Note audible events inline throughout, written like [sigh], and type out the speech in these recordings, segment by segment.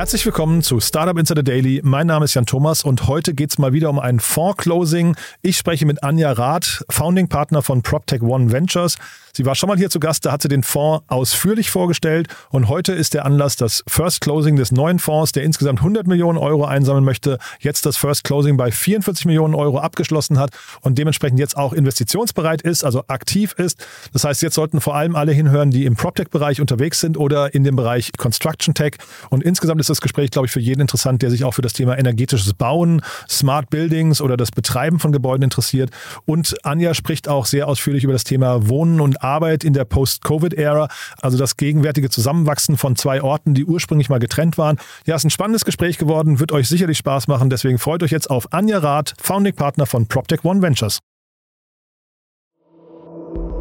Herzlich willkommen zu Startup Insider Daily. Mein Name ist Jan Thomas und heute geht es mal wieder um ein Fonds-Closing. Ich spreche mit Anja Rath, Founding Partner von PropTech One Ventures. Sie war schon mal hier zu Gast, da hat sie den Fonds ausführlich vorgestellt und heute ist der Anlass das First Closing des neuen Fonds, der insgesamt 100 Millionen Euro einsammeln möchte, jetzt das First Closing bei 44 Millionen Euro abgeschlossen hat und dementsprechend jetzt auch investitionsbereit ist, also aktiv ist. Das heißt, jetzt sollten vor allem alle hinhören, die im PropTech-Bereich unterwegs sind oder in dem Bereich Construction Tech und insgesamt ist das Gespräch, glaube ich, für jeden interessant, der sich auch für das Thema energetisches Bauen, Smart Buildings oder das Betreiben von Gebäuden interessiert. Und Anja spricht auch sehr ausführlich über das Thema Wohnen und Arbeit in der Post-Covid-Ära, also das gegenwärtige Zusammenwachsen von zwei Orten, die ursprünglich mal getrennt waren. Ja, ist ein spannendes Gespräch geworden, wird euch sicherlich Spaß machen. Deswegen freut euch jetzt auf Anja Rath, Founding Partner von PropTech One Ventures.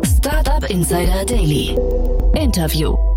Startup Insider Daily. Interview.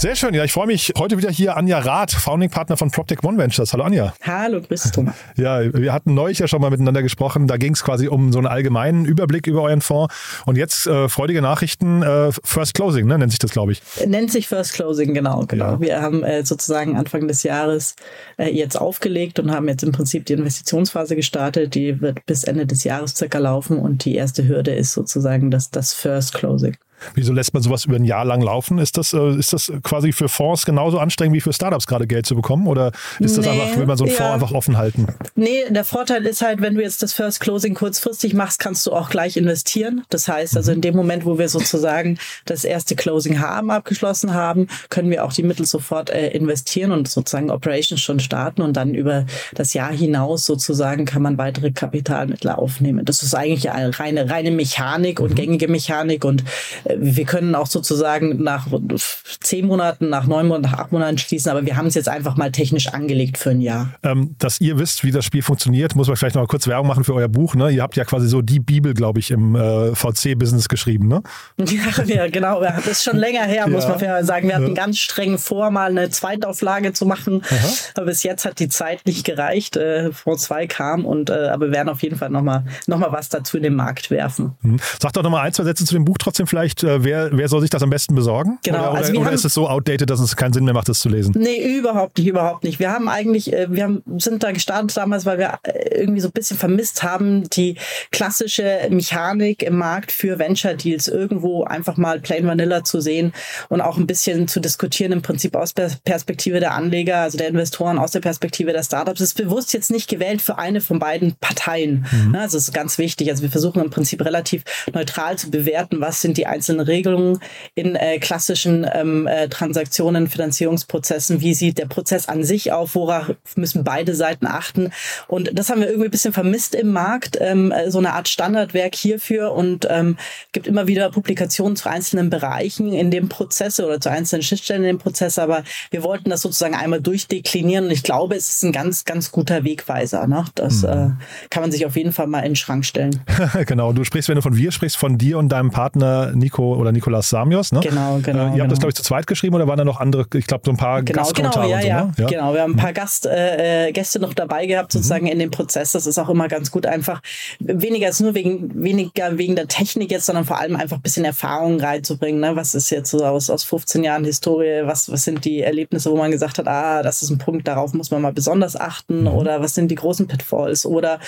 Sehr schön. Ja, ich freue mich heute wieder hier Anja Rath, Founding Partner von PropTech One Ventures. Hallo Anja. Hallo, grüß Thomas. [laughs] Ja, wir hatten neulich ja schon mal miteinander gesprochen. Da ging es quasi um so einen allgemeinen Überblick über euren Fonds. Und jetzt äh, freudige Nachrichten. Äh, First Closing, ne, nennt sich das, glaube ich. Nennt sich First Closing, genau. genau. Ja. Wir haben äh, sozusagen Anfang des Jahres äh, jetzt aufgelegt und haben jetzt im Prinzip die Investitionsphase gestartet. Die wird bis Ende des Jahres circa laufen. Und die erste Hürde ist sozusagen das, das First Closing. Wieso lässt man sowas über ein Jahr lang laufen? Ist das, äh, ist das quasi für Fonds genauso anstrengend wie für Startups gerade Geld zu bekommen? Oder ist das nee, einfach, will man so einen ja. Fonds einfach offen halten? Nee, der Vorteil ist halt, wenn du jetzt das First Closing kurzfristig machst, kannst du auch gleich investieren. Das heißt, also in dem Moment, wo wir sozusagen das erste Closing haben, abgeschlossen haben, können wir auch die Mittel sofort äh, investieren und sozusagen Operations schon starten und dann über das Jahr hinaus sozusagen kann man weitere Kapitalmittel aufnehmen. Das ist eigentlich eine reine, reine Mechanik und mhm. gängige Mechanik und wir können auch sozusagen nach zehn Monaten, nach neun Monaten, nach acht Monaten schließen, aber wir haben es jetzt einfach mal technisch angelegt für ein Jahr. Ähm, dass ihr wisst, wie das Spiel funktioniert, muss man vielleicht noch mal kurz Werbung machen für euer Buch. Ne? Ihr habt ja quasi so die Bibel, glaube ich, im äh, VC-Business geschrieben. Ne? [laughs] Ja, ja, genau. Das ist schon länger her, muss ja. man sagen. Wir hatten ja. ganz streng vor, mal eine Zweitauflage zu machen. Aha. Aber bis jetzt hat die Zeit nicht gereicht. Äh, Fonds 2 kam und äh, aber wir werden auf jeden Fall noch mal, noch mal was dazu in den Markt werfen. Hm. Sag doch noch mal ein, zwei Sätze zu dem Buch trotzdem vielleicht äh, wer, wer soll sich das am besten besorgen? Genau. Oder, oder, also oder ist es so outdated, dass es keinen Sinn mehr macht, das zu lesen? Nee, überhaupt nicht, überhaupt nicht. Wir haben eigentlich, äh, wir haben, sind da gestartet damals, weil wir äh, irgendwie so ein bisschen vermisst haben, die klassische Mechanik im Markt für Venture Deals irgendwo einfach mal plain vanilla zu sehen und auch ein bisschen zu diskutieren, im Prinzip aus der Perspektive der Anleger, also der Investoren, aus der Perspektive der Startups. Das ist bewusst jetzt nicht gewählt für eine von beiden Parteien. Mhm. Also das ist ganz wichtig. Also wir versuchen im Prinzip relativ neutral zu bewerten, was sind die einzelnen Regelungen in äh, klassischen ähm, äh, Transaktionen, Finanzierungsprozessen. Wie sieht der Prozess an sich auf? Worauf müssen beide Seiten achten? Und das haben wir irgendwie ein bisschen vermisst im Markt, ähm, äh, so eine Art Standardwerk hierfür und ähm, gibt immer wieder Publikationen zu einzelnen Bereichen in dem Prozess oder zu einzelnen Schnittstellen in dem Prozess. Aber wir wollten das sozusagen einmal durchdeklinieren und ich glaube, es ist ein ganz, ganz guter Wegweiser. Ne? Das mhm. äh, kann man sich auf jeden Fall mal in den Schrank stellen. [laughs] genau. Du sprichst, wenn du von wir sprichst, von dir und deinem Partner Nico oder Nikolas Samios. Ne? Genau, genau. Äh, ihr genau. habt das, glaube ich, zu zweit geschrieben oder waren da noch andere, ich glaube, so ein paar genau, Gastkommentare genau, ja, so, ja, ne? ja, Genau, wir haben ein paar Gast, äh, äh, Gäste noch dabei gehabt, sozusagen mhm. in dem Prozess. Das ist auch immer ganz gut, einfach weniger als nur wegen, weniger wegen der Technik jetzt, sondern vor allem einfach ein bisschen Erfahrung reinzubringen. Ne? Was ist jetzt so aus, aus 15 Jahren Historie, was, was sind die Erlebnisse, wo man gesagt hat, ah, das ist ein Punkt, darauf muss man mal besonders achten mhm. oder was sind die großen Pitfalls oder,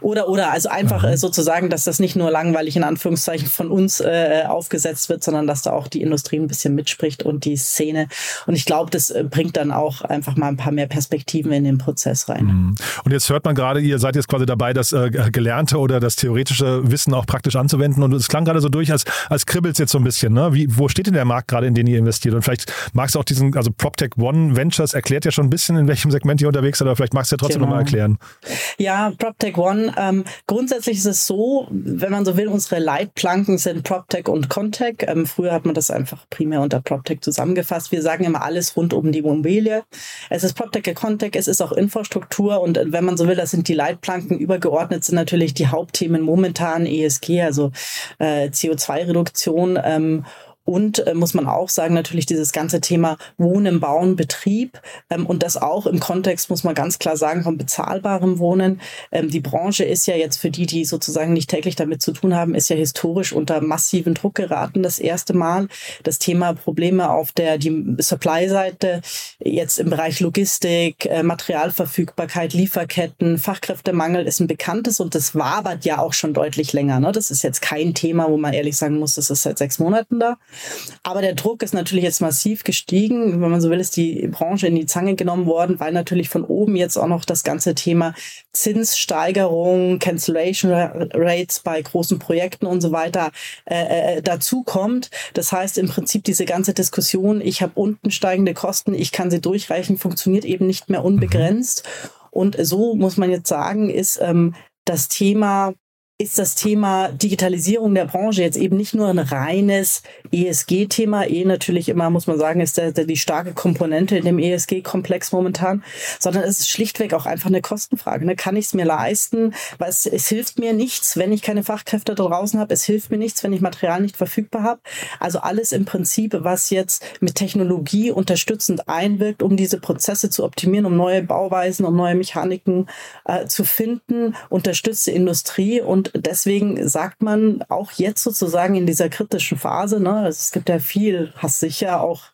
oder, oder, also einfach mhm. Äh, sozusagen, dass das nicht nur langweilig in Anführungszeichen von uns äh, aufgesetzt wird, sondern dass da auch die Industrie ein bisschen mitspricht und die Szene. Und ich glaube, das äh, bringt dann auch einfach mal ein paar mehr Perspektiven in den Prozess rein. Mhm. Und jetzt hört man gerade, ihr seid jetzt quasi dabei, das äh, Gelernte oder das theoretische Wissen auch praktisch anzuwenden. Und es klang gerade so durch, als, als kribbelt es jetzt so ein bisschen. Ne? Wie, wo steht denn der Markt gerade, in den ihr investiert? Und vielleicht magst du auch diesen, also PropTech One Ventures erklärt ja schon ein bisschen, in welchem Segment ihr unterwegs seid, aber vielleicht magst du ja trotzdem genau. nochmal erklären. Ja, PropTech One. Ähm, grundsätzlich ist es so, wenn man so will, unsere Leitplanken sind PropTech und Contech. Ähm, früher hat man das einfach primär unter PropTech zusammengefasst. Wir sagen immer alles rund um die Immobilie. Es ist PropTech, Contech, es ist auch Infrastruktur und äh, wenn man so will, das sind die Leitplanken. Übergeordnet sind natürlich die Hauptthemen momentan ESG, also äh, CO2-Reduktion. Ähm, Und äh, muss man auch sagen, natürlich dieses ganze Thema Wohnen, Bauen, Betrieb ähm, und das auch im Kontext, muss man ganz klar sagen, von bezahlbarem Wohnen. Ähm, die Branche ist ja jetzt für die, die sozusagen nicht täglich damit zu tun haben, ist ja historisch unter massiven Druck geraten, das erste Mal. Das Thema Probleme auf der die Supply-Seite, jetzt im Bereich Logistik, äh, Materialverfügbarkeit, Lieferketten, Fachkräftemangel ist ein bekanntes und das wabert ja auch schon deutlich länger. Ne? Das ist jetzt kein Thema, wo man ehrlich sagen muss, das ist seit sechs Monaten da. Aber der Druck ist natürlich jetzt massiv gestiegen. Wenn man so will, ist die Branche in die Zange genommen worden, weil natürlich von oben jetzt auch noch das ganze Thema Zinssteigerung, Cancellation Rates bei großen Projekten und so weiter äh, äh, dazu kommt. Das heißt im Prinzip diese ganze Diskussion, ich habe unten steigende Kosten, ich kann sie durchreichen, funktioniert eben nicht mehr unbegrenzt. Und so muss man jetzt sagen, ist ähm, das Thema ist das Thema Digitalisierung der Branche jetzt eben nicht nur ein reines ESG-Thema. E natürlich immer, muss man sagen, ist der, der die starke Komponente in dem ESG-Komplex momentan, sondern es ist schlichtweg auch einfach eine Kostenfrage. Ne? Kann ich es mir leisten? Weil es, es hilft mir nichts, wenn ich keine Fachkräfte da draußen habe. Es hilft mir nichts, wenn ich Material nicht verfügbar habe. Also alles im Prinzip, was jetzt mit Technologie unterstützend einwirkt, um diese Prozesse zu optimieren, um neue Bauweisen, um neue Mechaniken äh, zu finden, unterstützt die Industrie und deswegen sagt man auch jetzt sozusagen in dieser kritischen Phase, ne, es gibt ja viel, hast sicher auch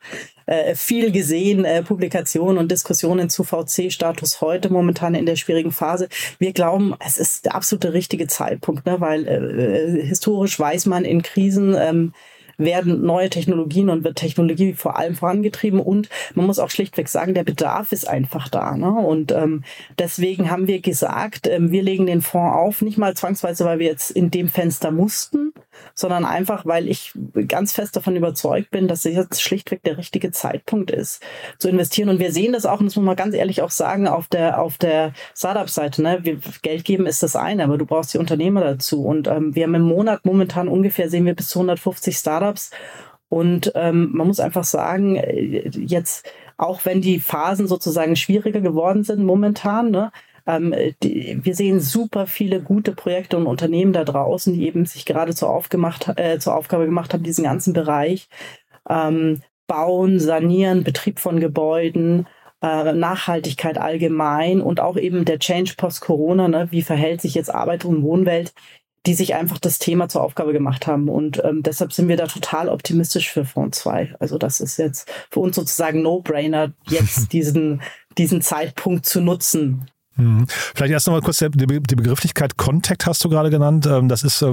äh, viel gesehen, äh, Publikationen und Diskussionen zu VC-Status heute momentan in der schwierigen Phase. Wir glauben, es ist der absolute richtige Zeitpunkt, ne, weil äh, äh historisch weiß man in Krisen, ähm, werden neue Technologien und wird Technologie vor allem vorangetrieben und man muss auch schlichtweg sagen, der Bedarf ist einfach da. Ne? Und ähm, deswegen haben wir gesagt, ähm, wir legen den Fonds auf, nicht mal zwangsweise, weil wir jetzt in dem Fenster mussten, sondern einfach, weil ich ganz fest davon überzeugt bin, dass es jetzt schlichtweg der richtige Zeitpunkt ist, zu investieren. Und wir sehen das auch, und das muss man ganz ehrlich auch sagen, auf der, auf der Startup-Seite. Ne? Geld geben ist das eine, aber du brauchst die Unternehmer dazu. Und ähm, wir haben im Monat momentan ungefähr, sehen wir bis zu 150 Startups Startups. Und ähm, man muss einfach sagen, äh, jetzt, auch wenn die Phasen sozusagen schwieriger geworden sind momentan, ne, ähm, die, wir sehen super viele gute Projekte und Unternehmen da draußen, die eben sich gerade zur, aufgemacht, äh, zur Aufgabe gemacht haben, diesen ganzen Bereich ähm, bauen, sanieren, Betrieb von Gebäuden, äh, Nachhaltigkeit allgemein und auch eben der Change post-Corona, ne, wie verhält sich jetzt Arbeit und Wohnwelt die sich einfach das Thema zur Aufgabe gemacht haben. Und ähm, deshalb sind wir da total optimistisch für Fonds 2. Also das ist jetzt für uns sozusagen No-Brainer, jetzt [laughs] diesen, diesen Zeitpunkt zu nutzen. Mhm. Vielleicht erst nochmal kurz die, Begrifflichkeit Contact hast du gerade genannt. Ähm, das ist äh,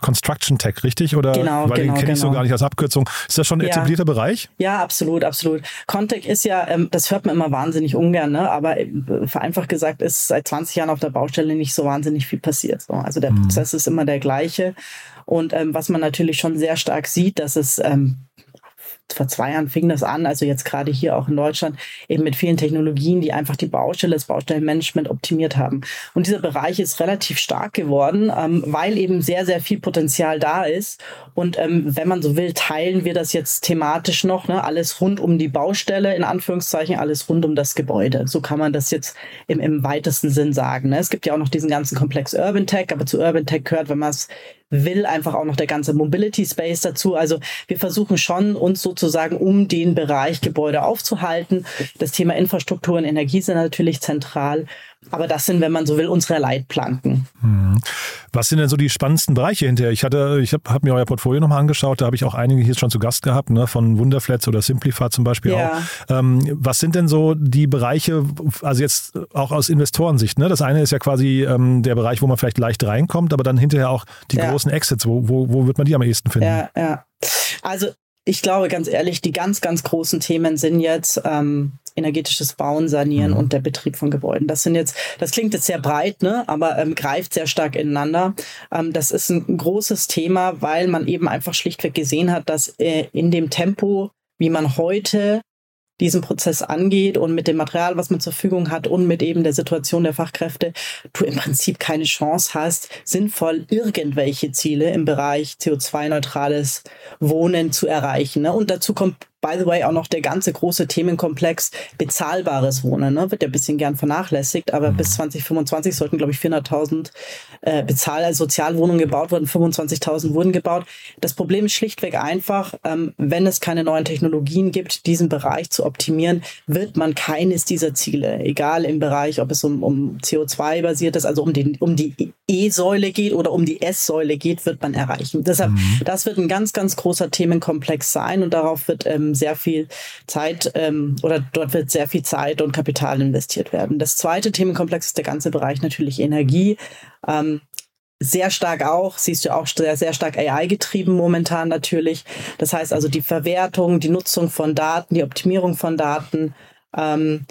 Construction Tech, richtig? Oder genau, weil genau, den kenne ich genau. so gar nicht als Abkürzung. Ist das schon ein ja. etablierter Bereich? Ja, absolut, absolut. Contact ist ja, ähm, das hört man immer wahnsinnig ungern, ne? aber äh, vereinfacht gesagt ist seit 20 Jahren auf der Baustelle nicht so wahnsinnig viel passiert. So. Also der mhm. Prozess ist immer der gleiche. Und ähm, was man natürlich schon sehr stark sieht, dass es ähm, vor zwei Jahren fing das an, also jetzt gerade hier auch in Deutschland, eben mit vielen Technologien, die einfach die Baustelle, das Baustellenmanagement optimiert haben. Und dieser Bereich ist relativ stark geworden, ähm, weil eben sehr, sehr viel Potenzial da ist. Und ähm, wenn man so will, teilen wir das jetzt thematisch noch, ne? alles rund um die Baustelle, in Anführungszeichen, alles rund um das Gebäude. So kann man das jetzt im, im weitesten Sinn sagen. Ne? Es gibt ja auch noch diesen ganzen Komplex Urban Tech, aber zu Urban Tech gehört, wenn man es will einfach auch noch der ganze Mobility Space dazu. Also wir versuchen schon, uns sozusagen um den Bereich Gebäude aufzuhalten. Das Thema Infrastruktur und Energie sind natürlich zentral. Aber das sind, wenn man so will, unsere Leitplanken. Mhm. Was sind denn so die spannendsten Bereiche hinterher? Ich hatte, ich habe hab mir euer Portfolio nochmal angeschaut, da habe ich auch einige hier schon zu Gast gehabt, ne, von Wunderflats oder Simplify zum Beispiel ja. auch. Ähm, was sind denn so die Bereiche, also jetzt auch aus Investorensicht, ne? Das eine ist ja quasi ähm, der Bereich, wo man vielleicht leicht reinkommt, aber dann hinterher auch die ja. großen Exits. Wo, wo, wo wird man die am ehesten finden? Ja, ja. Also ich glaube ganz ehrlich, die ganz, ganz großen Themen sind jetzt ähm, energetisches Bauen, Sanieren mhm. und der Betrieb von Gebäuden. Das sind jetzt, das klingt jetzt sehr breit, ne, aber ähm, greift sehr stark ineinander. Ähm, das ist ein großes Thema, weil man eben einfach schlichtweg gesehen hat, dass äh, in dem Tempo, wie man heute diesen Prozess angeht und mit dem Material, was man zur Verfügung hat und mit eben der Situation der Fachkräfte, du im Prinzip keine Chance hast, sinnvoll irgendwelche Ziele im Bereich CO2-neutrales Wohnen zu erreichen. Ne? Und dazu kommt by the way, auch noch der ganze große Themenkomplex bezahlbares Wohnen. Ne? Wird ja ein bisschen gern vernachlässigt, aber mhm. bis 2025 sollten, glaube ich, 400.000 äh, Bezahl-, also Sozialwohnungen gebaut worden, 25.000 wurden gebaut. Das Problem ist schlichtweg einfach, ähm, wenn es keine neuen Technologien gibt, diesen Bereich zu optimieren, wird man keines dieser Ziele, egal im Bereich, ob es um, um CO2 basiert ist, also um, den, um die E-Säule geht oder um die S-Säule geht, wird man erreichen. Deshalb, mhm. das wird ein ganz, ganz großer Themenkomplex sein und darauf wird ähm, sehr viel Zeit ähm, oder dort wird sehr viel Zeit und Kapital investiert werden. Das zweite Themenkomplex ist der ganze Bereich natürlich Energie. Ähm, sehr stark auch, siehst du auch sehr, sehr stark AI getrieben momentan natürlich. Das heißt also die Verwertung, die Nutzung von Daten, die Optimierung von Daten, ähm,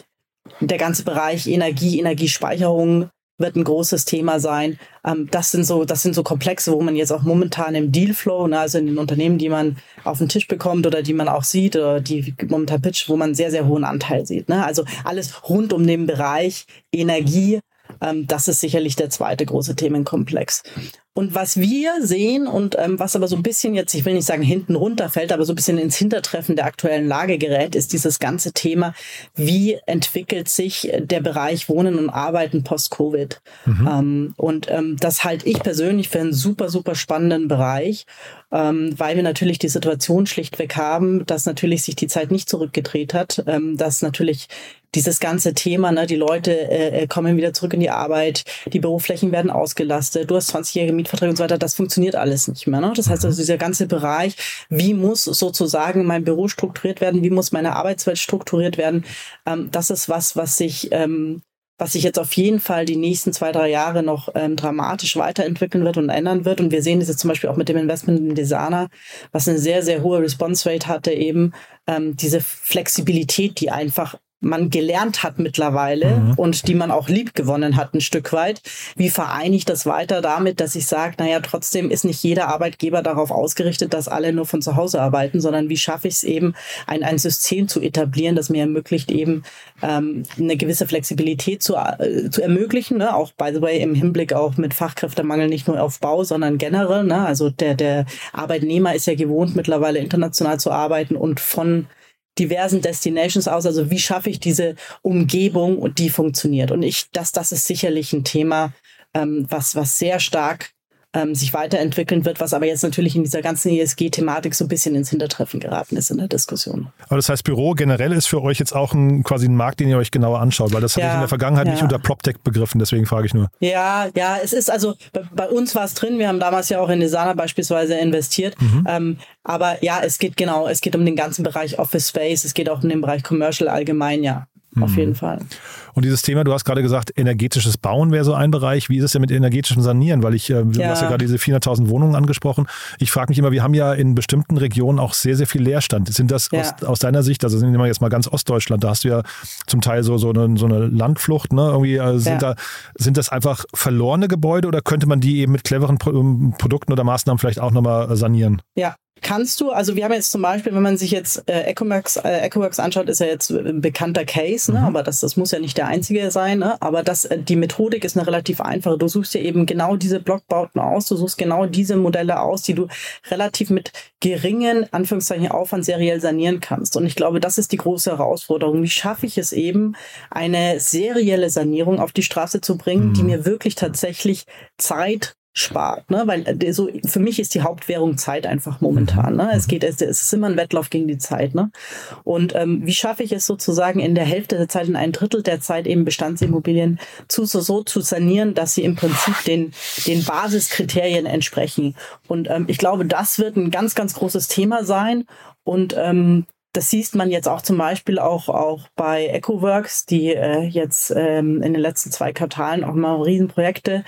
der ganze Bereich Energie, Energiespeicherung wird ein großes Thema sein. Ähm, das sind so, das sind so Komplexe, wo man jetzt auch momentan im Dealflow, ne, also in den Unternehmen, die man auf den Tisch bekommt oder die man auch sieht oder die momentan pitcht, wo man sehr, sehr hohen Anteil sieht. Ne? Also alles rund um den Bereich Energie, ähm, das ist sicherlich der zweite große Themenkomplex. Und was wir sehen und ähm, was aber so ein bisschen jetzt, ich will nicht sagen hinten runterfällt, aber so ein bisschen ins Hintertreffen der aktuellen Lage gerät, ist dieses ganze Thema, wie entwickelt sich der Bereich Wohnen und Arbeiten post-Covid. Mhm. Ähm, und ähm, das halte ich persönlich für einen super, super spannenden Bereich, ähm, weil wir natürlich die Situation schlichtweg haben, dass natürlich sich die Zeit nicht zurückgedreht hat, ähm, dass natürlich dieses ganze Thema, ne, die Leute äh, äh, kommen wieder zurück in die Arbeit, die Büroflächen werden ausgelastet, du hast 20-jährige Mietverträge und so weiter, das funktioniert alles nicht mehr. Ne? Das heißt also, dieser ganze Bereich, wie muss sozusagen mein Büro strukturiert werden, wie muss meine Arbeitswelt strukturiert werden, ähm, das ist was, was sich ähm, was sich jetzt auf jeden Fall die nächsten zwei, drei Jahre noch ähm, dramatisch weiterentwickeln wird und ändern wird. Und wir sehen das jetzt zum Beispiel auch mit dem Investment in Desana, was eine sehr, sehr hohe Response Rate hatte, eben ähm, diese Flexibilität, die einfach man gelernt hat mittlerweile mhm. und die man auch lieb gewonnen hat ein Stück weit. Wie vereine ich das weiter damit, dass ich sage, naja, trotzdem ist nicht jeder Arbeitgeber darauf ausgerichtet, dass alle nur von zu Hause arbeiten, sondern wie schaffe ich es eben, ein, ein System zu etablieren, das mir ermöglicht, eben ähm, eine gewisse Flexibilität zu, äh, zu ermöglichen. Ne? Auch, by the way, im Hinblick auch mit Fachkräftemangel nicht nur auf Bau, sondern generell. Ne? Also der, der Arbeitnehmer ist ja gewohnt, mittlerweile international zu arbeiten und von diversen Destinations aus. Also wie schaffe ich diese Umgebung und die funktioniert? Und ich, das, das ist sicherlich ein Thema, ähm, was, was sehr stark ähm, sich weiterentwickeln wird, was aber jetzt natürlich in dieser ganzen ESG-Thematik so ein bisschen ins Hintertreffen geraten ist in der Diskussion. Aber das heißt, Büro generell ist für euch jetzt auch ein, quasi ein Markt, den ihr euch genauer anschaut, weil das ja, habe ich in der Vergangenheit ja. nicht unter PropTech begriffen, deswegen frage ich nur. Ja, ja, es ist also, bei, bei uns war es drin, wir haben damals ja auch in Desana beispielsweise investiert, mhm. ähm, aber ja, es geht genau, es geht um den ganzen Bereich Office Space, es geht auch um den Bereich Commercial allgemein, ja auf mhm. jeden Fall. Und dieses Thema, du hast gerade gesagt, energetisches Bauen wäre so ein Bereich. Wie ist es denn mit energetischem Sanieren? Weil ich, äh, du ja. hast ja gerade diese 400.000 Wohnungen angesprochen. Ich frage mich immer, wir haben ja in bestimmten Regionen auch sehr, sehr viel Leerstand. Sind das ja. aus, aus, deiner Sicht, also sind wir jetzt mal ganz Ostdeutschland, da hast du ja zum Teil so, so, eine, so eine Landflucht, ne? Irgendwie äh, sind ja. da, sind das einfach verlorene Gebäude oder könnte man die eben mit cleveren Pro Produkten oder Maßnahmen vielleicht auch nochmal äh, sanieren? Ja, kannst du, also wir haben jetzt zum Beispiel, wenn man sich jetzt äh, Ecoworks, äh, Ecoworks anschaut, ist ja jetzt ein bekannter Case, ne? Mhm. aber das, das muss ja nicht der einzige sein, ne? aber das, äh, die Methodik ist eine relativ einfache. Du suchst ja eben genau diese Blockbauten aus, du suchst genau diese Modelle aus, die du relativ mit geringen, Anführungszeichen, Aufwand seriell sanieren kannst. Und ich glaube, das ist die große Herausforderung. Wie schaffe ich es eben, eine serielle Sanierung auf die Straße zu bringen, mhm. die mir wirklich tatsächlich Zeit spart, ne? Weil äh, so für mich ist die Hauptwährung Zeit einfach momentan. Ne? Es geht, es, es ist immer ein Wettlauf gegen die Zeit. Ne? Und ähm, wie schaffe ich es sozusagen in der Hälfte der Zeit, in ein Drittel der Zeit eben Bestandsimmobilien zu so, so zu sanieren, dass sie im Prinzip den den Basiskriterien entsprechen. Und ähm, ich glaube, das wird ein ganz ganz großes Thema sein. Und ähm, das sieht man jetzt auch zum Beispiel auch, auch bei EcoWorks, die äh, jetzt ähm, in den letzten zwei Quartalen auch mal Riesenprojekte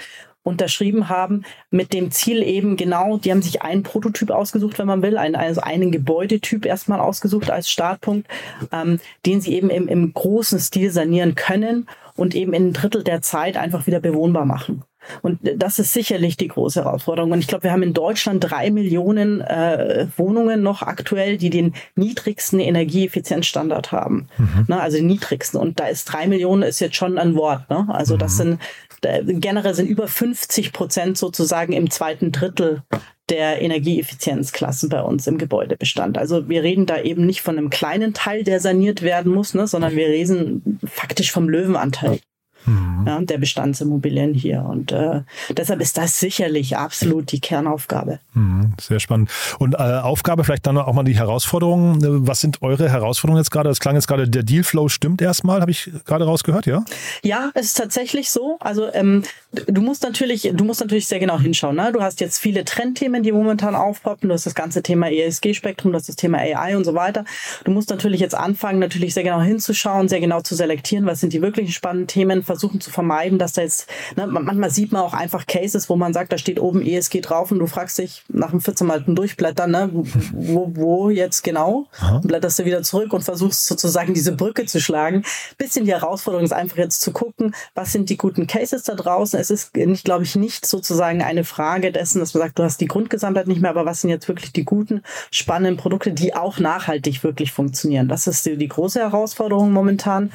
unterschrieben haben, mit dem Ziel eben genau, die haben sich einen Prototyp ausgesucht, wenn man will, einen, also einen Gebäudetyp erstmal ausgesucht als Startpunkt, ähm, den sie eben im, im großen Stil sanieren können und eben in ein Drittel der Zeit einfach wieder bewohnbar machen. Und das ist sicherlich die große Herausforderung. Und ich glaube, wir haben in Deutschland drei Millionen äh, Wohnungen noch aktuell, die den niedrigsten Energieeffizienzstandard haben. Mhm. Ne, also den niedrigsten. Und da ist drei Millionen ist jetzt schon ein Wort. Ne? Also mhm. das sind generell sind über 50 Prozent sozusagen im zweiten Drittel der Energieeffizienzklassen bei uns im Gebäudebestand. Also wir reden da eben nicht von einem kleinen Teil, der saniert werden muss, ne, sondern wir reden faktisch vom Löwenanteil mhm. ja, der Bestandsimmobilien hier. Und äh, deshalb ist das sicherlich absolut die Kernaufgabe. Mhm, sehr spannend. Und äh, Aufgabe vielleicht dann auch mal die Herausforderungen. Was sind eure Herausforderungen jetzt gerade? Das klang jetzt gerade, der Dealflow stimmt erstmal, habe ich gerade rausgehört, ja? Ja, es ist tatsächlich so. Also ähm, du musst natürlich, du musst natürlich sehr genau hinschauen. Ne? Du hast jetzt viele Trendthemen, die momentan aufpoppen. Du hast das ganze Thema ESG-Spektrum, du hast das Thema AI und so weiter. Du musst natürlich jetzt anfangen, natürlich sehr genau hinzuschauen, sehr genau zu selektieren, was sind die wirklichen spannenden Themen, versuchen zu vermeiden, dass da jetzt, ne, manchmal sieht man auch einfach Cases, wo man sagt, da steht oben ESG drauf und du fragst dich nach dem 14 Mal durchblättern, ne, wo, wo jetzt genau? Aha. Blätterst du wieder zurück und versuchst sozusagen diese Brücke zu schlagen. Bisschen die Herausforderung ist einfach jetzt zu gucken, was sind die guten Cases da draußen. Es ist, nicht, glaube ich, nicht sozusagen eine Frage dessen, dass man sagt, du hast die Grundgesamtheit nicht mehr, aber was sind jetzt wirklich die guten, spannenden Produkte, die auch nachhaltig wirklich funktionieren. Das ist die, die große Herausforderung momentan.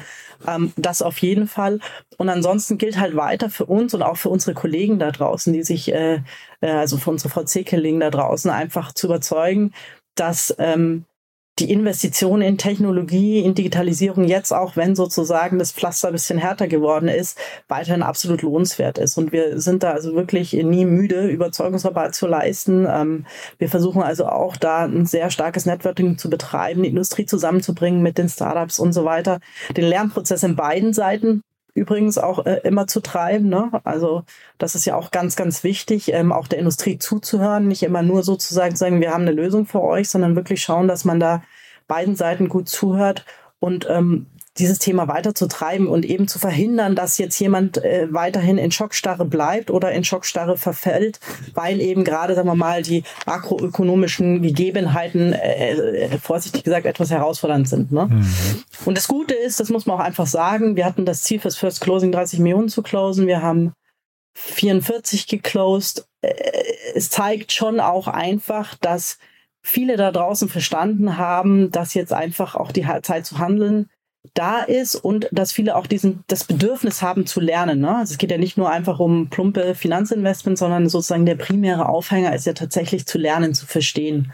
Ähm, das auf jeden Fall. Und ansonsten gilt halt weiter für uns und auch für unsere Kollegen da draußen, die sich, äh, äh also für unsere VC-Kollegen da draußen einfach zu überzeugen, dass ähm, die Investition in Technologie, in Digitalisierung jetzt auch, wenn sozusagen das Pflaster ein bisschen härter geworden ist, weiterhin absolut lohnenswert ist. Und wir sind da also wirklich nie müde, Überzeugungsarbeit zu leisten. Ähm, wir versuchen also auch da ein sehr starkes Networking zu betreiben, die Industrie zusammenzubringen mit den Startups und so weiter. Den Lernprozess in beiden Seiten übrigens auch äh, immer zu treiben. Ne? Also das ist ja auch ganz, ganz wichtig, ähm, auch der Industrie zuzuhören, nicht immer nur sozusagen sagen, wir haben eine Lösung für euch, sondern wirklich schauen, dass man da beiden Seiten gut zuhört und ähm, dieses Thema weiter zu treiben und eben zu verhindern, dass jetzt jemand äh, weiterhin in Schockstarre bleibt oder in Schockstarre verfällt, weil eben gerade, sagen wir mal, die makroökonomischen Gegebenheiten, äh, äh, vorsichtig gesagt, etwas herausfordernd sind. Ne? Mhm. Und das Gute ist, das muss man auch einfach sagen, wir hatten das Ziel fürs First Closing 30 Millionen zu closen. Wir haben 44 geclosed. Äh, es zeigt schon auch einfach, dass viele da draußen verstanden haben, dass jetzt einfach auch die Zeit zu handeln da ist und dass viele auch diesen, das Bedürfnis haben zu lernen. Ne? Also es geht ja nicht nur einfach um plumpe Finanzinvestments, sondern sozusagen der primäre Aufhänger ist ja tatsächlich zu lernen, zu verstehen.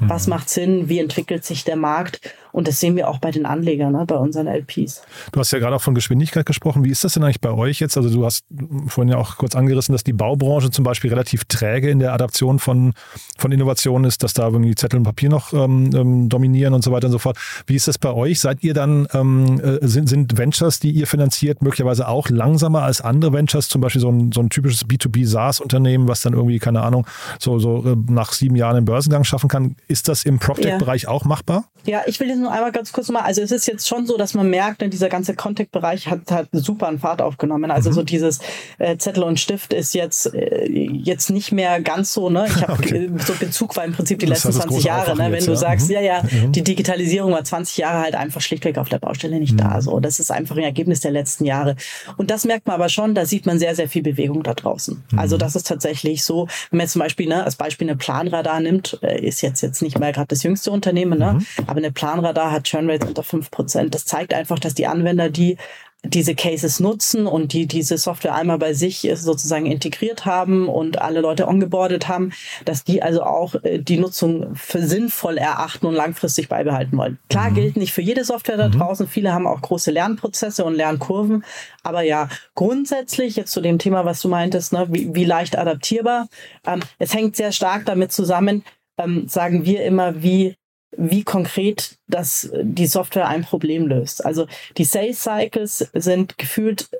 Was mhm. macht Sinn? Wie entwickelt sich der Markt? Und das sehen wir auch bei den Anlegern, ne, bei unseren LPs. Du hast ja gerade auch von Geschwindigkeit gesprochen. Wie ist das denn eigentlich bei euch jetzt? Also du hast vorhin ja auch kurz angerissen, dass die Baubranche zum Beispiel relativ träge in der Adaption von, von Innovationen ist, dass da irgendwie Zettel und Papier noch ähm, ähm, dominieren und so weiter und so fort. Wie ist das bei euch? Seid ihr dann, ähm, äh, sind, sind Ventures, die ihr finanziert, möglicherweise auch langsamer als andere Ventures? Zum Beispiel so ein, so ein typisches B2B SaaS-Unternehmen, was dann irgendwie, keine Ahnung, so, so äh, nach sieben Jahren den Börsengang schaffen kann. Ist das im PropTech-Bereich ja. auch machbar? Ja, ich will jetzt nur einmal ganz kurz mal, also es ist jetzt schon so, dass man merkt, dieser ganze Contact-Bereich hat, hat super an Fahrt aufgenommen. Also mhm. so dieses äh, Zettel und Stift ist jetzt, äh, jetzt nicht mehr ganz so, ne? Ich habe [laughs] okay. So Bezug war im Prinzip die das letzten 20 Jahre, ne? Wenn jetzt, du ja. sagst, mhm. ja, ja, mhm. die Digitalisierung war 20 Jahre halt einfach schlichtweg auf der Baustelle nicht da. Mhm. So, das ist einfach ein Ergebnis der letzten Jahre. Und das merkt man aber schon, da sieht man sehr, sehr viel Bewegung da draußen. Mhm. Also das ist tatsächlich so, wenn man jetzt zum Beispiel, ne, als Beispiel eine Planradar nimmt, äh, ist jetzt, jetzt nicht mehr gerade das jüngste Unternehmen, ne? Mhm. Aber eine Planradar hat Churnrates unter 5%. Das zeigt einfach, dass die Anwender, die diese Cases nutzen und die diese Software einmal bei sich sozusagen integriert haben und alle Leute ongeboardet haben, dass die also auch äh, die Nutzung für sinnvoll erachten und langfristig beibehalten wollen. Klar mhm. gilt nicht für jede Software da mhm. draußen. Viele haben auch große Lernprozesse und Lernkurven. Aber ja, grundsätzlich jetzt zu dem Thema, was du meintest, ne, wie, wie leicht adaptierbar. Ähm, es hängt sehr stark damit zusammen, ähm, sagen wir immer, wie wie konkret das die Software ein Problem löst. Also die Sales Cycles sind gefühlt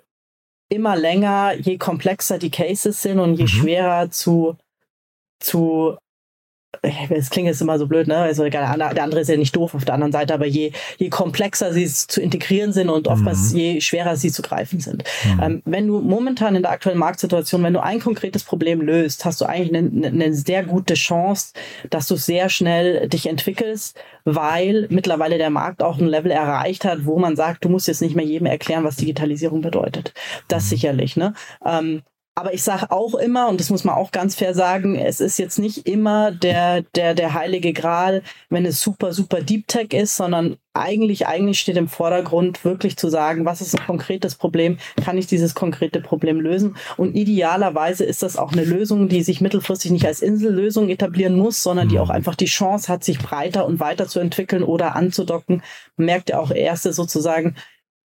immer länger, je komplexer die Cases sind und je mhm. schwerer zu zu es klingt jetzt immer so blöd, ne? Also der andere ist ja nicht doof auf der anderen Seite, aber je, je komplexer sie zu integrieren sind und oftmals mhm. je schwerer sie zu greifen sind. Mhm. Ähm, wenn du momentan in der aktuellen Marktsituation, wenn du ein konkretes Problem löst, hast du eigentlich eine, eine sehr gute Chance, dass du sehr schnell dich entwickelst, weil mittlerweile der Markt auch ein Level erreicht hat, wo man sagt, du musst jetzt nicht mehr jedem erklären, was Digitalisierung bedeutet. Das mhm. sicherlich, ne? Ähm, aber ich sage auch immer, und das muss man auch ganz fair sagen, es ist jetzt nicht immer der, der, der heilige Gral, wenn es super, super Deep Tech ist, sondern eigentlich, eigentlich steht im Vordergrund wirklich zu sagen, was ist ein konkretes Problem, kann ich dieses konkrete Problem lösen? Und idealerweise ist das auch eine Lösung, die sich mittelfristig nicht als Insellösung etablieren muss, sondern die mhm. auch einfach die Chance hat, sich breiter und weiter zu entwickeln oder anzudocken. Man merkt ja auch erste sozusagen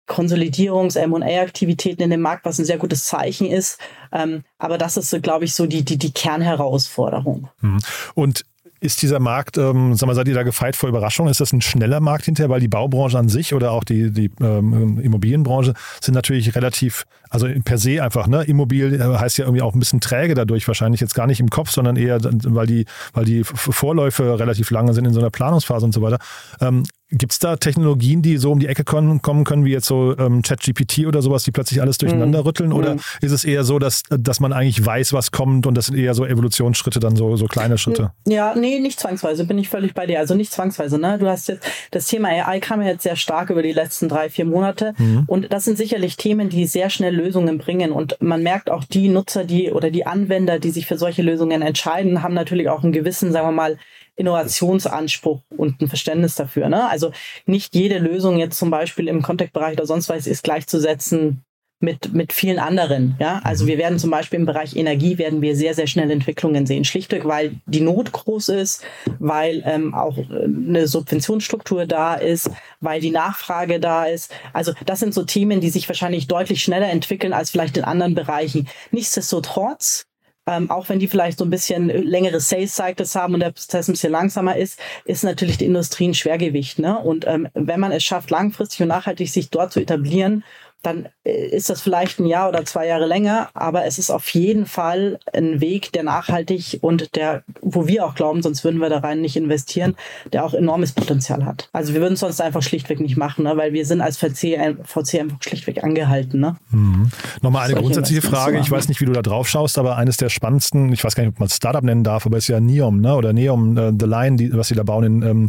Konsolidierungs-, M&A-Aktivitäten in dem Markt, was ein sehr gutes Zeichen ist. Ähm, aber das ist, glaube ich, so die, die, die Kernherausforderung. Mhm. Und ist dieser Markt, ähm, sag mal, seid ihr da gefeit vor Überraschungen? Ist das ein schneller Markt hinterher? Weil die Baubranche an sich oder auch die, die ähm, Immobilienbranche sind natürlich relativ, also per se einfach, ne? Immobil äh, heißt ja irgendwie auch ein bisschen träge dadurch, wahrscheinlich jetzt gar nicht im Kopf, sondern eher, weil die, weil die Vorläufe relativ lange sind in so einer Planungsphase und so weiter. Ähm, Gibt es da Technologien, die so um die Ecke kommen, können, wie jetzt so ähm, ChatGPT oder sowas, die plötzlich alles durcheinander mhm. rütteln? Oder mhm. ist es eher so, dass, dass man eigentlich weiß, was kommt und das sind eher so Evolutionsschritte, dann so, so kleine Schritte? Ja, nee, nicht zwangsweise, bin ich völlig bei dir. Also nicht zwangsweise. Ne? Du hast jetzt, das Thema AI kam ja jetzt sehr stark über die letzten drei, vier Monate. Mhm. Und das sind sicherlich Themen, die sehr schnell Lösungen bringen. Und man merkt auch, die Nutzer, die oder die Anwender, die sich für solche Lösungen entscheiden, haben natürlich auch einen gewissen, sagen wir mal, Innovationsanspruch und ein Verständnis dafür. Ne? Also nicht jede Lösung jetzt zum Beispiel im Contact-Bereich oder sonst was ist gleichzusetzen mit, mit vielen anderen. Ja? Also mhm. wir werden zum Beispiel im Bereich Energie werden wir sehr, sehr schnell Entwicklungen sehen. Schlichtweg, weil die Not groß ist, weil ähm, auch äh, eine Subventionsstruktur da ist, weil die Nachfrage da ist. Also das sind so Themen, die sich wahrscheinlich deutlich schneller entwickeln als vielleicht in anderen Bereichen. Nichtsdestotrotz ähm, auch wenn die vielleicht so ein bisschen längere Sales Cycles haben und der Prozess ein bisschen langsamer ist, ist natürlich die Industrie ein Schwergewicht. Ne? Und ähm, wenn man es schafft, langfristig und nachhaltig sich dort zu etablieren dann äh, ist das vielleicht ein Jahr oder zwei Jahre länger, aber es ist auf jeden Fall ein Weg, der nachhaltig und der, wo wir auch glauben, sonst würden wir da rein nicht investieren, der auch enormes Potenzial hat. Also wir würden es sonst einfach schlichtweg nicht machen, ne? weil wir sind als VC, VC einfach schlichtweg angehalten. Ne? Mhm. Nochmal eine grundsätzliche Frage, ich weiß nicht, wie du da drauf schaust, aber eines der spannendsten, ich weiß gar nicht, ob man es Startup nennen darf, aber es ist ja Neom, ne? oder Neom, äh, The Line, die, was sie da bauen in, ähm,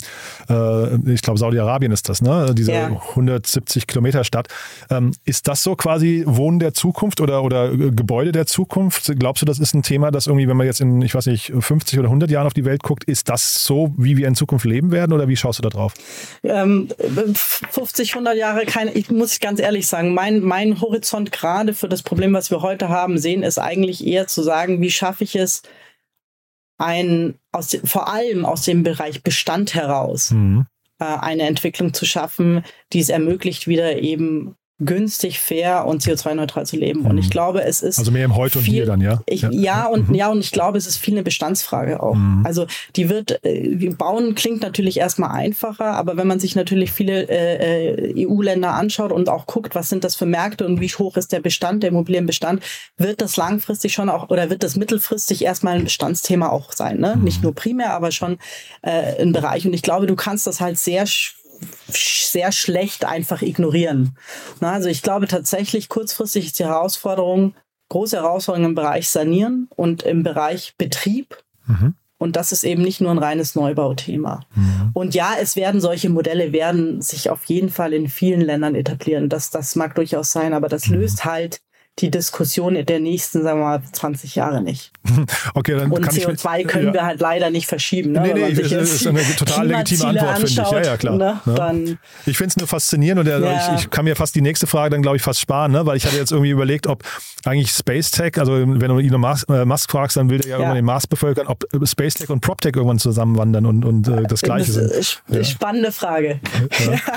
äh, ich glaube, Saudi-Arabien ist das, ne? diese ja. 170 Kilometer Stadt. Ähm, ist das so quasi Wohnen der Zukunft oder, oder Gebäude der Zukunft? Glaubst du, das ist ein Thema, das irgendwie, wenn man jetzt in, ich weiß nicht, 50 oder 100 Jahren auf die Welt guckt, ist das so, wie wir in Zukunft leben werden oder wie schaust du da drauf? Ähm, 50, 100 Jahre, keine, ich muss ganz ehrlich sagen, mein, mein Horizont gerade für das Problem, was wir heute haben, sehen, ist eigentlich eher zu sagen, wie schaffe ich es, ein, aus dem, vor allem aus dem Bereich Bestand heraus, mhm. äh, eine Entwicklung zu schaffen, die es ermöglicht, wieder eben günstig, fair und CO2-neutral zu leben. Und ich mhm. glaube, es ist. Also mehr im Heute viel, und Hier dann, ja? Ich, ja. ja. und mhm. ja, und ich glaube, es ist viel eine Bestandsfrage auch. Mhm. Also die wird, äh, bauen klingt natürlich erstmal einfacher, aber wenn man sich natürlich viele äh, äh EU-Länder anschaut und auch guckt, was sind das für Märkte und wie hoch ist der Bestand, der Immobilienbestand, wird das langfristig schon auch oder wird das mittelfristig erstmal ein Bestandsthema auch sein. Ne? Mhm. Nicht nur primär, aber schon äh, ein Bereich. Und ich glaube, du kannst das halt sehr sehr schlecht einfach ignorieren. Na, also ich glaube tatsächlich, kurzfristig ist die Herausforderung, große Herausforderung im Bereich Sanieren und im Bereich Betrieb. Mhm. Und das ist eben nicht nur ein reines Neubauthema. Mhm. Und ja, es werden solche Modelle werden sich auf jeden Fall in vielen Ländern etablieren. Das, das mag durchaus sein, aber das mhm. löst halt die Diskussion der nächsten, sagen wir mal, 20 Jahre nicht. [laughs] Okay, dann Und kann CO2 ich, können ja. wir halt leider nicht verschieben. Ne? Nee, nee, das ist eine total legitime Antwort, finde ich. Ja, ja, klar. Ne? Ja. Dann, ich finde es nur faszinierend und ja. ich, ich, kann mir fast die nächste Frage dann, glaube ich, fast sparen, ne? weil ich hatte jetzt irgendwie überlegt, ob eigentlich Space Tech, also wenn du Elon Musk, äh, Musk fragst, dann will der ja, irgendwann den Mars bevölkern, ob Space Tech und Prop Tech irgendwann zusammenwandern und, und äh, das Gleiche das sind. Spannende Frage.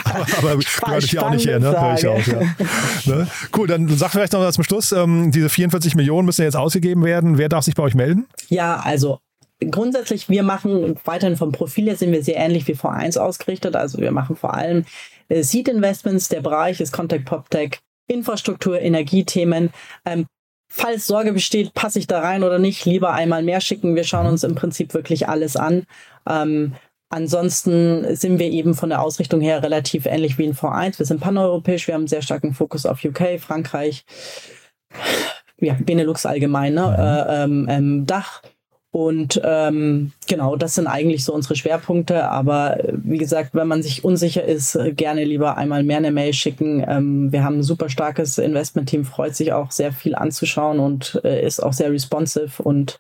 aber [laughs] aber gehört ich auch nicht her, ne? Hör ich auch, ja. ne? Cool, dann sag vielleicht noch zum Schluss, ähm, diese 44 Millionen müssen jetzt ausgegeben werden. Wer darf sich bei euch melden? Ja, also grundsätzlich, wir machen weiterhin vom Profil her sind wir sehr ähnlich wie V1 ausgerichtet. Also wir machen vor allem äh, Seed Investments. Der Bereich ist Contact PopTech, Infrastruktur, Energiethemen. Ähm, falls Sorge besteht, passe ich da rein oder nicht, lieber einmal mehr schicken. Wir schauen uns im Prinzip wirklich alles an. Ähm, Ansonsten sind wir eben von der Ausrichtung her relativ ähnlich wie in V1. Wir sind paneuropäisch, wir haben einen sehr starken Fokus auf UK, Frankreich, ja, Benelux allgemein, ne? Mhm. Äh, ähm, ähm, Dach Und ähm, genau, das sind eigentlich so unsere Schwerpunkte. Aber wie gesagt, wenn man sich unsicher ist, gerne lieber einmal mehr eine Mail schicken. Ähm, wir haben ein super starkes Investment-Team, freut sich auch sehr viel anzuschauen und äh, ist auch sehr responsive und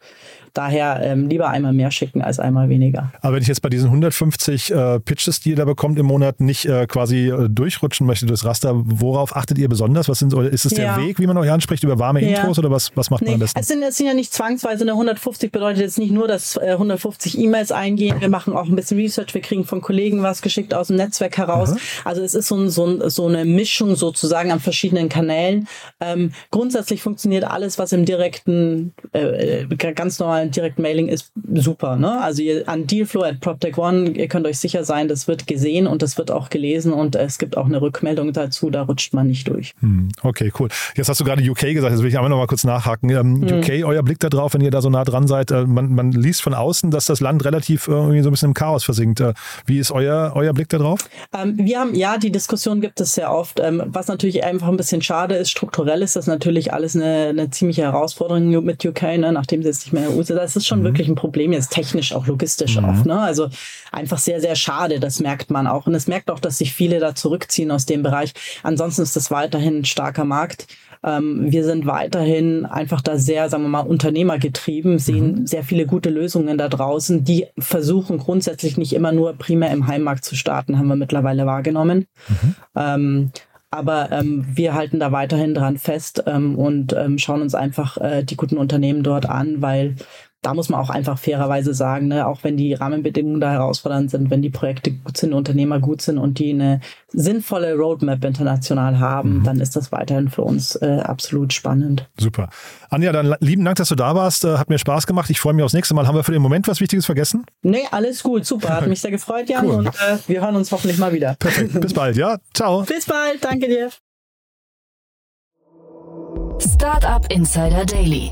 Daher ähm, lieber einmal mehr schicken als einmal weniger. Aber wenn ich jetzt bei diesen 150 äh, Pitches, die ihr da bekommt im Monat, nicht äh, quasi äh, durchrutschen möchte durchs Raster, worauf achtet ihr besonders? Was sind, ist es der Weg, wie man euch anspricht, über warme ja. Intros oder was, was macht nee, man am besten? Es sind, es sind ja nicht zwangsweise eine 150, bedeutet jetzt nicht nur, dass 150 äh, E-Mails eingehen. Wir machen auch ein bisschen Research, wir kriegen von Kollegen was geschickt aus dem Netzwerk heraus. Aha. Also es ist so, ein, so, ein, so, eine Mischung sozusagen an verschiedenen Kanälen. Ähm, grundsätzlich funktioniert alles, was im direkten, äh, äh ganz normalen Direct Mailing ist super. Ne? Also ihr, an Dealflow at PropTech One, ihr könnt euch sicher sein, das wird gesehen und das wird auch gelesen und es gibt auch eine Rückmeldung dazu, da rutscht man nicht durch. Hm, okay, cool. Jetzt hast du gerade UK gesagt, jetzt will ich aber noch mal kurz nachhaken. Ähm, hm. UK, euer Blick da drauf, wenn ihr da so nah dran seid, äh, man, man, liest von außen, dass das Land relativ äh, irgendwie so ein bisschen im Chaos versinkt. Äh, wie ist euer, euer Blick da drauf? Ähm, wir haben, ja, die Diskussion gibt es sehr oft. Ähm, was natürlich einfach ein bisschen schade ist, strukturell ist das natürlich alles eine, eine ziemliche Herausforderung mit UK, ne, nachdem sie jetzt nicht mehr in der EU sind das ist schon mhm. wirklich ein Problem, jetzt technisch, auch logistisch mhm. auch. Ne? Also einfach sehr, sehr schade, das merkt man auch. Und es merkt auch, dass sich viele da zurückziehen aus dem Bereich. Ansonsten ist das weiterhin ein starker Markt. Ähm, wir sind weiterhin einfach da sehr, sagen wir mal, unternehmergetrieben, sehen mhm. sehr viele gute Lösungen da draußen, die versuchen grundsätzlich nicht immer nur primär im Heimmarkt zu starten, haben wir mittlerweile wahrgenommen. Mhm. Ähm, aber ähm, wir halten da weiterhin dran fest ähm, und ähm, schauen uns einfach äh, die guten Unternehmen dort an, weil da muss man auch einfach fairerweise sagen, ne, auch wenn die Rahmenbedingungen da herausfordernd sind, wenn die Projekte gut sind, Unternehmer gut sind und die eine sinnvolle Roadmap international haben, mhm. dann ist das weiterhin für uns äh, absolut spannend. Super. Anja, dann lieben Dank, dass du da warst. Äh, hat mir Spaß gemacht. Ich freue mich aufs nächste Mal. Haben wir für den Moment was Wichtiges vergessen? Nee, alles gut. Super. Hat mich sehr gefreut, Jan. Cool. Und äh, wir hören uns hoffentlich mal wieder. Perfekt. Bis bald, ja? Ciao. [laughs] Bis bald. Danke dir. Startup Insider Daily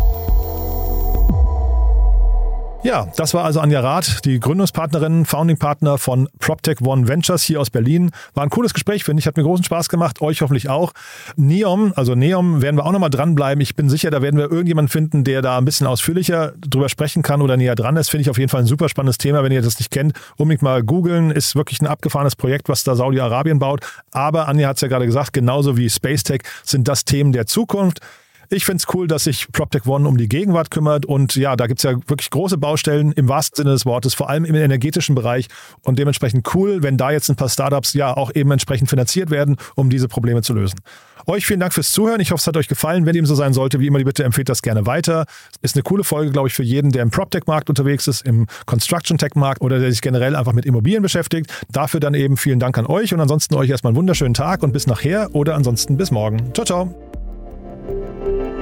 Ja, das war also Anja Rath, die Gründungspartnerin, Founding-Partner von PropTech One Ventures hier aus Berlin. War ein cooles Gespräch, finde ich. Hat mir großen Spaß gemacht, euch hoffentlich auch. Neom, also Neom, werden wir auch nochmal dranbleiben. Ich bin sicher, da werden wir irgendjemanden finden, der da ein bisschen ausführlicher drüber sprechen kann oder näher dran ist. Finde ich auf jeden Fall ein super spannendes Thema. Wenn ihr das nicht kennt, unbedingt mal googeln. Ist wirklich ein abgefahrenes Projekt, was da Saudi-Arabien baut. Aber Anja hat es ja gerade gesagt, genauso wie Space Tech sind das Themen der Zukunft. Ich finde es cool, dass sich PropTech One um die Gegenwart kümmert und ja, da gibt es ja wirklich große Baustellen im wahrsten Sinne des Wortes, vor allem im energetischen Bereich und dementsprechend cool, wenn da jetzt ein paar Startups ja auch eben entsprechend finanziert werden, um diese Probleme zu lösen. Euch vielen Dank fürs Zuhören. Ich hoffe, es hat euch gefallen. Wenn dem so sein sollte, wie immer, die Bitte empfehlt das gerne weiter. Ist eine coole Folge, glaube ich, für jeden, der im PropTech-Markt unterwegs ist, im Construction-Tech-Markt oder der sich generell einfach mit Immobilien beschäftigt. Dafür dann eben vielen Dank an euch und ansonsten euch erstmal einen wunderschönen Tag und bis nachher oder ansonsten bis morgen. Ciao, ciao. Música